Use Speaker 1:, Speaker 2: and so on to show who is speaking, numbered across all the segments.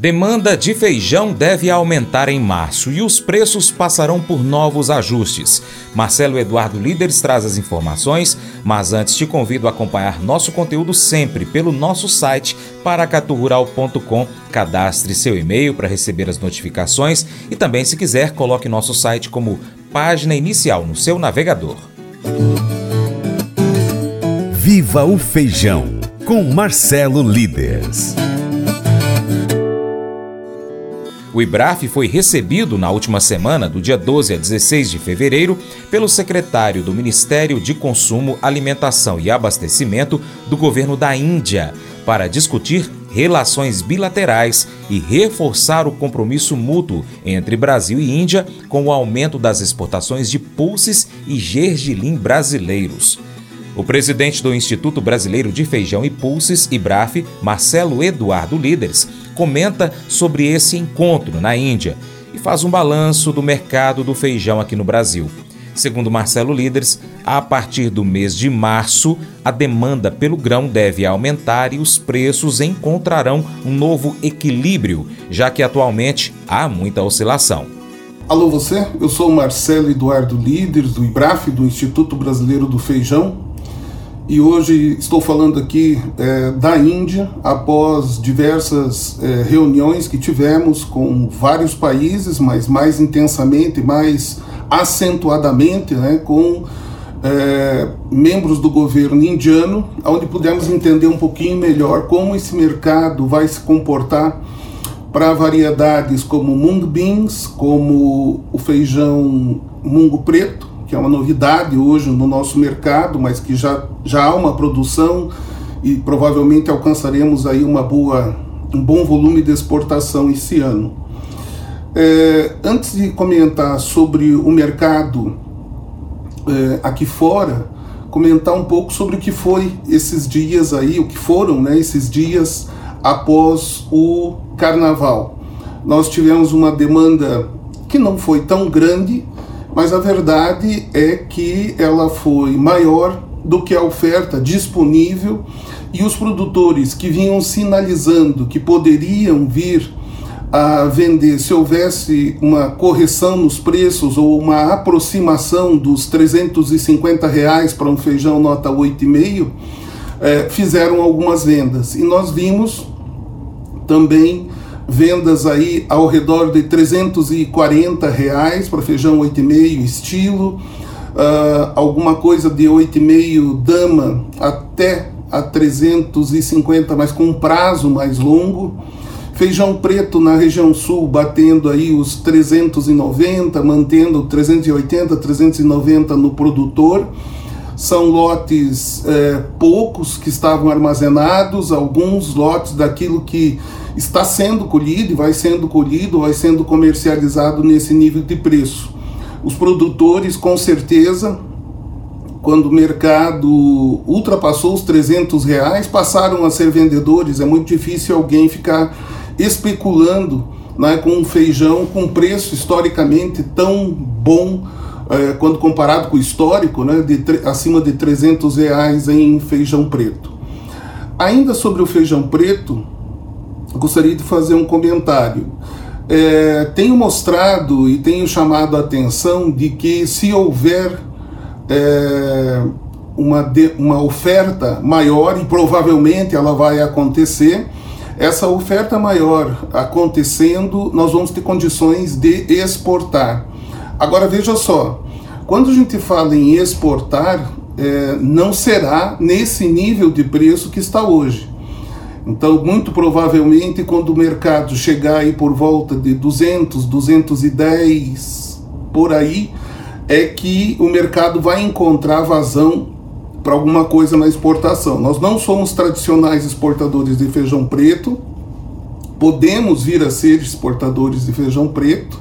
Speaker 1: Demanda de feijão deve aumentar em março e os preços passarão por novos ajustes. Marcelo Eduardo Líderes traz as informações, mas antes te convido a acompanhar nosso conteúdo sempre pelo nosso site paracaturural.com. Cadastre seu e-mail para receber as notificações e também, se quiser, coloque nosso site como página inicial no seu navegador.
Speaker 2: Viva o Feijão com Marcelo Líderes.
Speaker 1: O IBRAF foi recebido na última semana, do dia 12 a 16 de fevereiro, pelo secretário do Ministério de Consumo, Alimentação e Abastecimento do governo da Índia para discutir relações bilaterais e reforçar o compromisso mútuo entre Brasil e Índia com o aumento das exportações de pulses e gergelim brasileiros. O presidente do Instituto Brasileiro de Feijão e Pulses, IBRAF, Marcelo Eduardo Líderes, comenta sobre esse encontro na Índia e faz um balanço do mercado do feijão aqui no Brasil. Segundo Marcelo Líderes, a partir do mês de março, a demanda pelo grão deve aumentar e os preços encontrarão um novo equilíbrio, já que atualmente há muita oscilação.
Speaker 3: Alô você, eu sou Marcelo Eduardo Líderes do IBRAF, do Instituto Brasileiro do Feijão, e hoje estou falando aqui é, da Índia, após diversas é, reuniões que tivemos com vários países, mas mais intensamente, mais acentuadamente, né, com é, membros do governo indiano, onde pudemos entender um pouquinho melhor como esse mercado vai se comportar para variedades como mung beans, como o feijão mungo preto, que é uma novidade hoje no nosso mercado, mas que já, já há uma produção e provavelmente alcançaremos aí uma boa, um bom volume de exportação esse ano. É, antes de comentar sobre o mercado é, aqui fora, comentar um pouco sobre o que foi esses dias aí, o que foram né, esses dias após o carnaval. Nós tivemos uma demanda que não foi tão grande, mas a verdade é que ela foi maior do que a oferta disponível e os produtores que vinham sinalizando que poderiam vir a vender se houvesse uma correção nos preços ou uma aproximação dos 350 reais para um feijão nota 8,5, é, fizeram algumas vendas. E nós vimos também vendas aí ao redor de 340 reais para feijão 8,5 estilo, uh, alguma coisa de 8,5 dama até a 350, mas com um prazo mais longo. Feijão preto na região sul batendo aí os 390, mantendo 380, 390 no produtor. São lotes é, poucos que estavam armazenados, alguns lotes daquilo que está sendo colhido e vai sendo colhido, vai sendo comercializado nesse nível de preço. Os produtores, com certeza, quando o mercado ultrapassou os 300 reais, passaram a ser vendedores. É muito difícil alguém ficar especulando né, com um feijão com preço historicamente tão bom é, quando comparado com o histórico, né, de acima de 300 reais em feijão preto. Ainda sobre o feijão preto, gostaria de fazer um comentário. É, tenho mostrado e tenho chamado a atenção de que se houver é, uma, de, uma oferta maior, e provavelmente ela vai acontecer, essa oferta maior acontecendo, nós vamos ter condições de exportar. Agora veja só, quando a gente fala em exportar, é, não será nesse nível de preço que está hoje. Então, muito provavelmente, quando o mercado chegar aí por volta de 200, 210 por aí, é que o mercado vai encontrar vazão para alguma coisa na exportação. Nós não somos tradicionais exportadores de feijão preto, podemos vir a ser exportadores de feijão preto.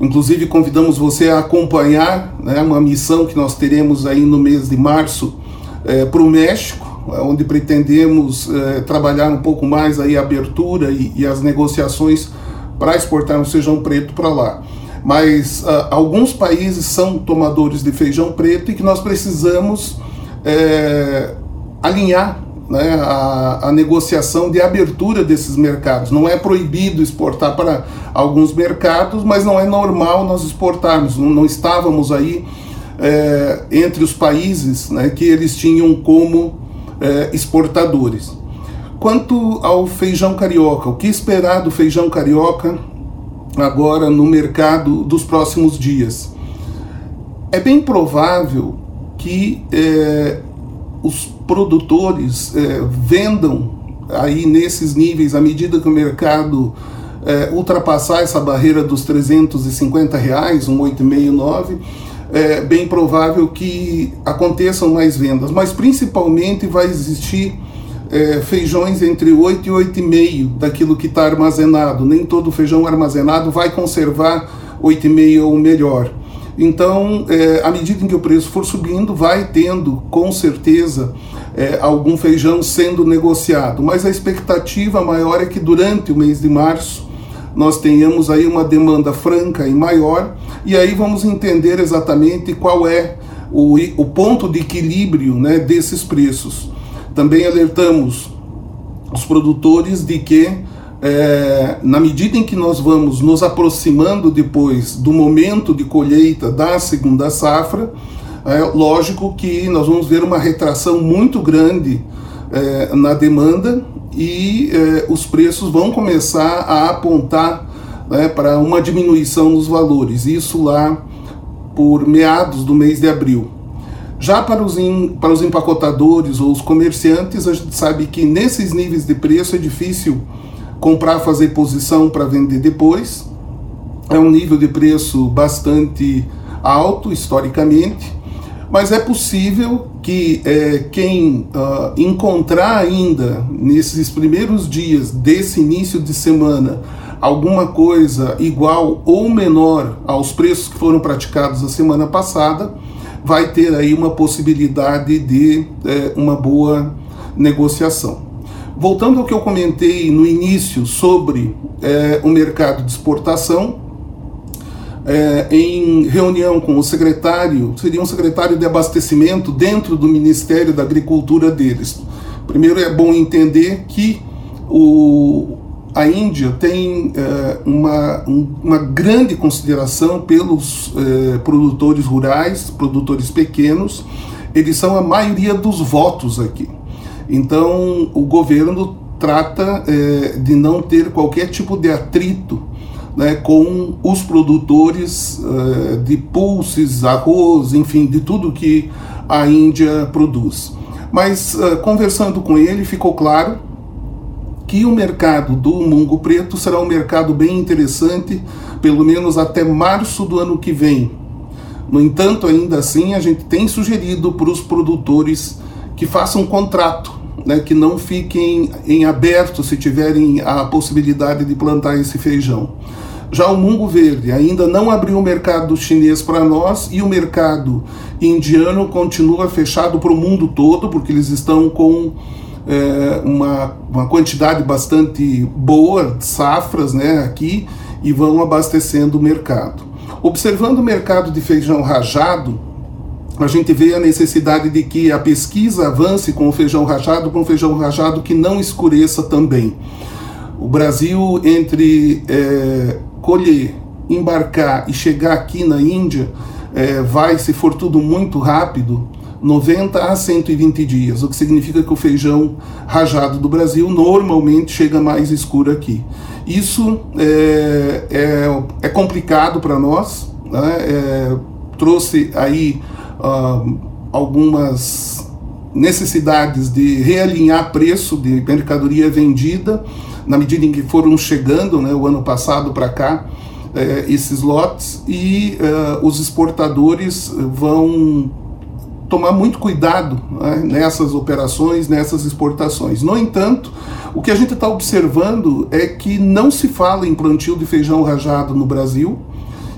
Speaker 3: Inclusive, convidamos você a acompanhar né, uma missão que nós teremos aí no mês de março é, para o México onde pretendemos eh, trabalhar um pouco mais aí a abertura e, e as negociações para exportar o feijão preto para lá. Mas uh, alguns países são tomadores de feijão preto e que nós precisamos eh, alinhar né, a, a, negociação de abertura desses mercados. Não é proibido exportar para alguns mercados, mas não é normal nós exportarmos. Não, não estávamos aí é, entre os países né, que eles tinham como é, exportadores. Quanto ao feijão carioca, o que esperar do feijão carioca agora no mercado dos próximos dias? É bem provável que é, os produtores é, vendam aí nesses níveis à medida que o mercado ultrapassar essa barreira dos 350 reais, um 8,69, é bem provável que aconteçam mais vendas, mas principalmente vai existir é, feijões entre 8 e 8,5 daquilo que está armazenado. Nem todo feijão armazenado vai conservar 8,5 ou melhor. Então, é, à medida em que o preço for subindo, vai tendo com certeza é, algum feijão sendo negociado. Mas a expectativa maior é que durante o mês de março nós tenhamos aí uma demanda franca e maior, e aí vamos entender exatamente qual é o, o ponto de equilíbrio né, desses preços. Também alertamos os produtores de que, é, na medida em que nós vamos nos aproximando depois do momento de colheita da segunda safra, é lógico que nós vamos ver uma retração muito grande é, na demanda e é, os preços vão começar a apontar né, para uma diminuição nos valores, isso lá por meados do mês de abril. Já para os, in, para os empacotadores ou os comerciantes, a gente sabe que nesses níveis de preço é difícil comprar, fazer posição para vender depois. É um nível de preço bastante alto historicamente, mas é possível que é, quem uh, encontrar ainda nesses primeiros dias desse início de semana alguma coisa igual ou menor aos preços que foram praticados a semana passada, vai ter aí uma possibilidade de é, uma boa negociação. Voltando ao que eu comentei no início sobre é, o mercado de exportação, é, em reunião com o secretário, seria um secretário de abastecimento dentro do Ministério da Agricultura deles. Primeiro é bom entender que o, a Índia tem é, uma, um, uma grande consideração pelos é, produtores rurais, produtores pequenos, eles são a maioria dos votos aqui. Então, o governo trata é, de não ter qualquer tipo de atrito né, com os produtores de pulses, arroz, enfim, de tudo que a Índia produz. Mas, conversando com ele, ficou claro que o mercado do mungo preto será um mercado bem interessante, pelo menos até março do ano que vem. No entanto, ainda assim, a gente tem sugerido para os produtores que façam um contrato, né, que não fiquem em aberto se tiverem a possibilidade de plantar esse feijão. Já o mungo verde ainda não abriu o mercado chinês para nós e o mercado indiano continua fechado para o mundo todo, porque eles estão com é, uma, uma quantidade bastante boa de safras né, aqui e vão abastecendo o mercado. Observando o mercado de feijão rajado, a gente vê a necessidade de que a pesquisa avance com o feijão rajado, com o feijão rajado que não escureça também. O Brasil, entre é, colher, embarcar e chegar aqui na Índia, é, vai, se for tudo muito rápido, 90 a 120 dias, o que significa que o feijão rajado do Brasil normalmente chega mais escuro aqui. Isso é, é, é complicado para nós, né? é, trouxe aí uh, algumas necessidades de realinhar preço de mercadoria vendida na medida em que foram chegando né, o ano passado para cá é, esses lotes e uh, os exportadores vão tomar muito cuidado né, nessas operações, nessas exportações. No entanto, o que a gente está observando é que não se fala em plantio de feijão rajado no Brasil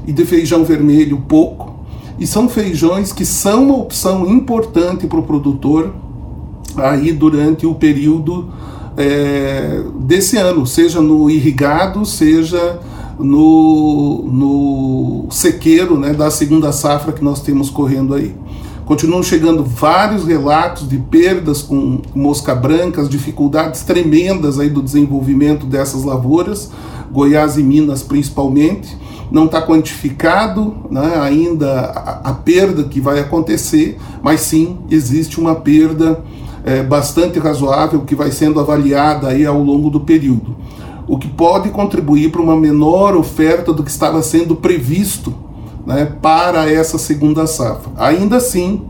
Speaker 3: e de feijão vermelho pouco, e são feijões que são uma opção importante para o produtor aí durante o período é, desse ano, seja no irrigado, seja no, no sequeiro né, da segunda safra que nós temos correndo aí. Continuam chegando vários relatos de perdas com mosca branca, as dificuldades tremendas aí do desenvolvimento dessas lavouras, Goiás e Minas principalmente. Não está quantificado né, ainda a, a, perda que vai acontecer, mas sim existe uma perda é, bastante razoável que vai sendo avaliada aí ao longo do período, o que pode contribuir para uma menor oferta do que estava sendo previsto né, para essa segunda safra. Ainda assim,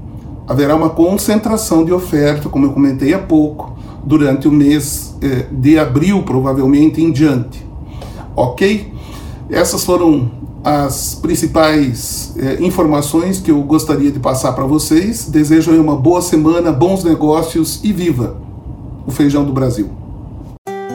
Speaker 3: haverá uma concentração de oferta, como eu comentei há pouco, durante o mês eh, de abril, provavelmente em diante. Ok? Essas foram as principais eh, informações que eu gostaria de passar para vocês. Desejo aí uma boa semana, bons negócios e viva o feijão do Brasil!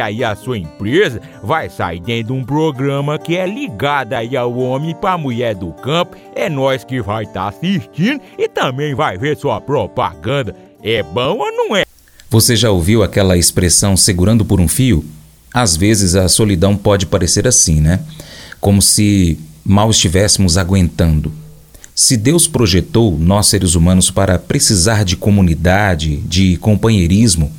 Speaker 4: aí a sua empresa vai sair dentro de um programa que é ligado aí ao homem para mulher do campo. É nós que vai estar tá assistindo e também vai ver sua propaganda. É bom ou não é?
Speaker 1: Você já ouviu aquela expressão segurando por um fio? Às vezes a solidão pode parecer assim, né? Como se mal estivéssemos aguentando. Se Deus projetou nós seres humanos para precisar de comunidade, de companheirismo,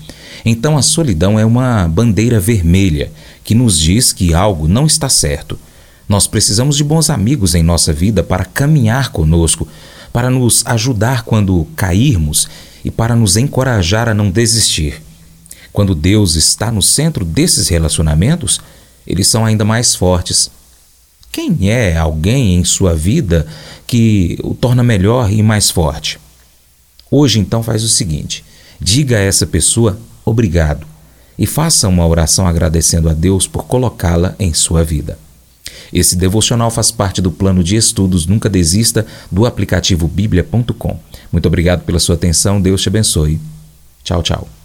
Speaker 1: então a solidão é uma bandeira vermelha que nos diz que algo não está certo. Nós precisamos de bons amigos em nossa vida para caminhar conosco, para nos ajudar quando cairmos e para nos encorajar a não desistir. Quando Deus está no centro desses relacionamentos, eles são ainda mais fortes. Quem é alguém em sua vida que o torna melhor e mais forte? Hoje, então, faz o seguinte: diga a essa pessoa obrigado e faça uma oração agradecendo a Deus por colocá-la em sua vida. Esse devocional faz parte do plano de estudos Nunca Desista do aplicativo bíblia.com. Muito obrigado pela sua atenção, Deus te abençoe. Tchau, tchau.